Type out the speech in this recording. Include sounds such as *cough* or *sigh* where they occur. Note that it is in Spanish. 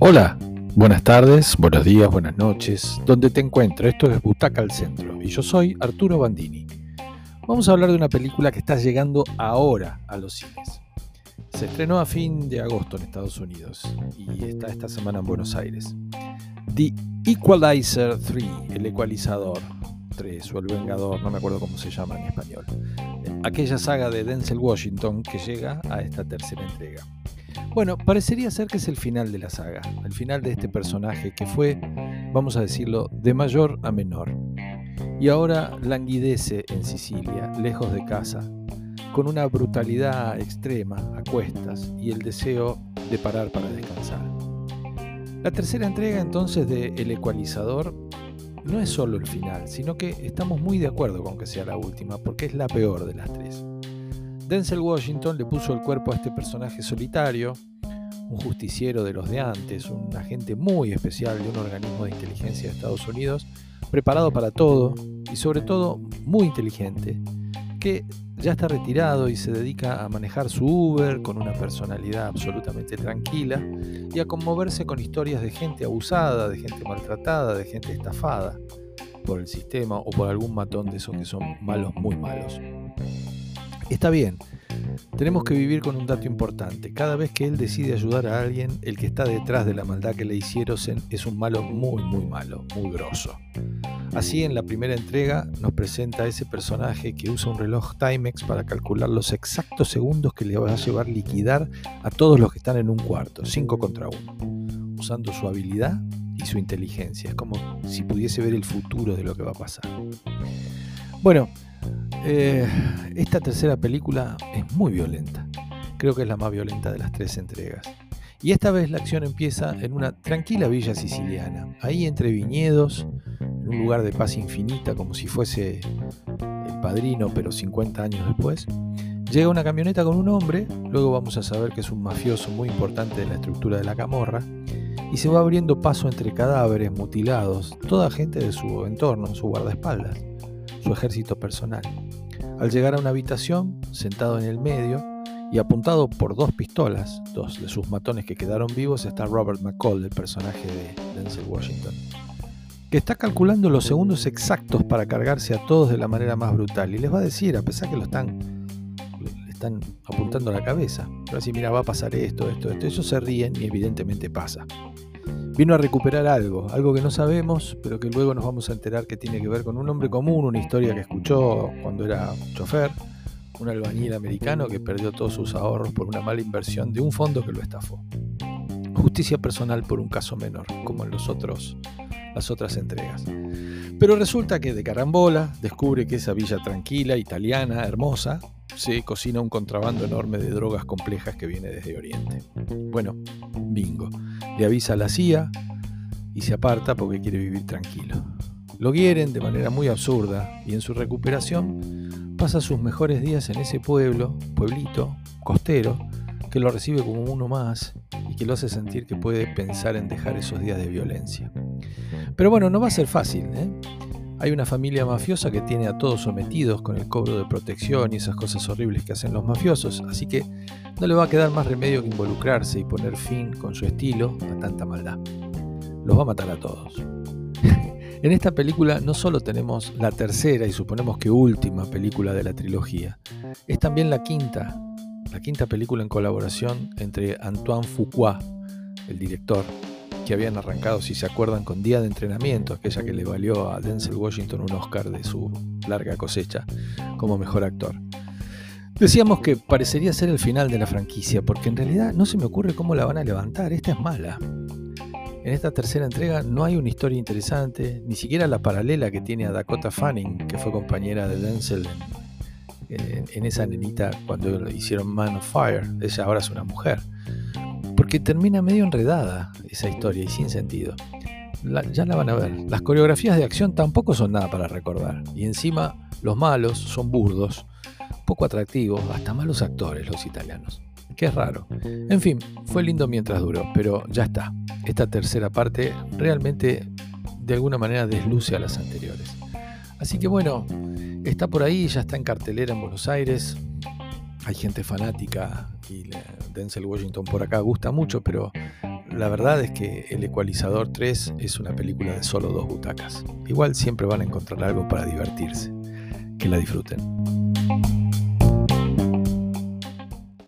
Hola, buenas tardes, buenos días, buenas noches, donde te encuentro. Esto es Butaca al Centro y yo soy Arturo Bandini. Vamos a hablar de una película que está llegando ahora a los cines. Se estrenó a fin de agosto en Estados Unidos y está esta semana en Buenos Aires. The Equalizer 3, el ecualizador 3 o el Vengador, no me acuerdo cómo se llama en español. Aquella saga de Denzel Washington que llega a esta tercera entrega. Bueno, parecería ser que es el final de la saga, el final de este personaje que fue, vamos a decirlo, de mayor a menor. Y ahora languidece en Sicilia, lejos de casa, con una brutalidad extrema a cuestas y el deseo de parar para descansar. La tercera entrega entonces de El Ecualizador no es solo el final, sino que estamos muy de acuerdo con que sea la última, porque es la peor de las tres. Denzel Washington le puso el cuerpo a este personaje solitario, un justiciero de los de antes, un agente muy especial de un organismo de inteligencia de Estados Unidos, preparado para todo y sobre todo muy inteligente, que ya está retirado y se dedica a manejar su Uber con una personalidad absolutamente tranquila y a conmoverse con historias de gente abusada, de gente maltratada, de gente estafada por el sistema o por algún matón de esos que son malos, muy malos. Está bien, tenemos que vivir con un dato importante. Cada vez que él decide ayudar a alguien, el que está detrás de la maldad que le hicieron es un malo muy, muy malo, muy grosso. Así, en la primera entrega nos presenta a ese personaje que usa un reloj Timex para calcular los exactos segundos que le va a llevar liquidar a todos los que están en un cuarto, 5 contra 1, usando su habilidad y su inteligencia. Es como si pudiese ver el futuro de lo que va a pasar. Bueno, eh, esta tercera película es muy violenta. Creo que es la más violenta de las tres entregas. Y esta vez la acción empieza en una tranquila villa siciliana, ahí entre viñedos, en un lugar de paz infinita, como si fuese el padrino, pero 50 años después. Llega una camioneta con un hombre, luego vamos a saber que es un mafioso muy importante de la estructura de la camorra, y se va abriendo paso entre cadáveres mutilados, toda gente de su entorno, su guardaespaldas su ejército personal. Al llegar a una habitación, sentado en el medio y apuntado por dos pistolas, dos de sus matones que quedaron vivos, está Robert McCall, el personaje de Denzel Washington, que está calculando los segundos exactos para cargarse a todos de la manera más brutal. Y les va a decir, a pesar que lo están, le están apuntando la cabeza, va mira, va a pasar esto, esto, esto, ellos se ríen y evidentemente pasa vino a recuperar algo, algo que no sabemos, pero que luego nos vamos a enterar que tiene que ver con un hombre común, una historia que escuchó cuando era chofer, un albañil americano que perdió todos sus ahorros por una mala inversión de un fondo que lo estafó. Justicia personal por un caso menor, como en los otros, las otras entregas. Pero resulta que de carambola descubre que esa villa tranquila, italiana, hermosa, se cocina un contrabando enorme de drogas complejas que viene desde Oriente. Bueno, bingo. Le avisa a la CIA y se aparta porque quiere vivir tranquilo. Lo quieren de manera muy absurda y en su recuperación pasa sus mejores días en ese pueblo, pueblito, costero, que lo recibe como uno más y que lo hace sentir que puede pensar en dejar esos días de violencia. Pero bueno, no va a ser fácil. ¿eh? Hay una familia mafiosa que tiene a todos sometidos con el cobro de protección y esas cosas horribles que hacen los mafiosos, así que no le va a quedar más remedio que involucrarse y poner fin con su estilo a tanta maldad. Los va a matar a todos. *laughs* en esta película no solo tenemos la tercera y suponemos que última película de la trilogía, es también la quinta, la quinta película en colaboración entre Antoine Fuqua, el director, que habían arrancado, si se acuerdan, con Día de Entrenamiento, aquella que le valió a Denzel Washington un Oscar de su larga cosecha como mejor actor. Decíamos que parecería ser el final de la franquicia, porque en realidad no se me ocurre cómo la van a levantar, esta es mala. En esta tercera entrega no hay una historia interesante, ni siquiera la paralela que tiene a Dakota Fanning, que fue compañera de Denzel en, en esa nenita cuando hicieron Man of Fire. Ella ahora es una mujer porque termina medio enredada esa historia y sin sentido. ya la van a ver. Las coreografías de acción tampoco son nada para recordar. Y encima los malos son burdos, poco atractivos, hasta malos actores los italianos. Que es raro. En fin, fue lindo mientras duró, pero ya está. Esta tercera parte realmente de alguna manera desluce a las anteriores. Así que bueno, está por ahí, ya está en cartelera en Buenos Aires. Hay gente fanática y Denzel Washington por acá gusta mucho, pero la verdad es que El Ecualizador 3 es una película de solo dos butacas. Igual siempre van a encontrar algo para divertirse. Que la disfruten.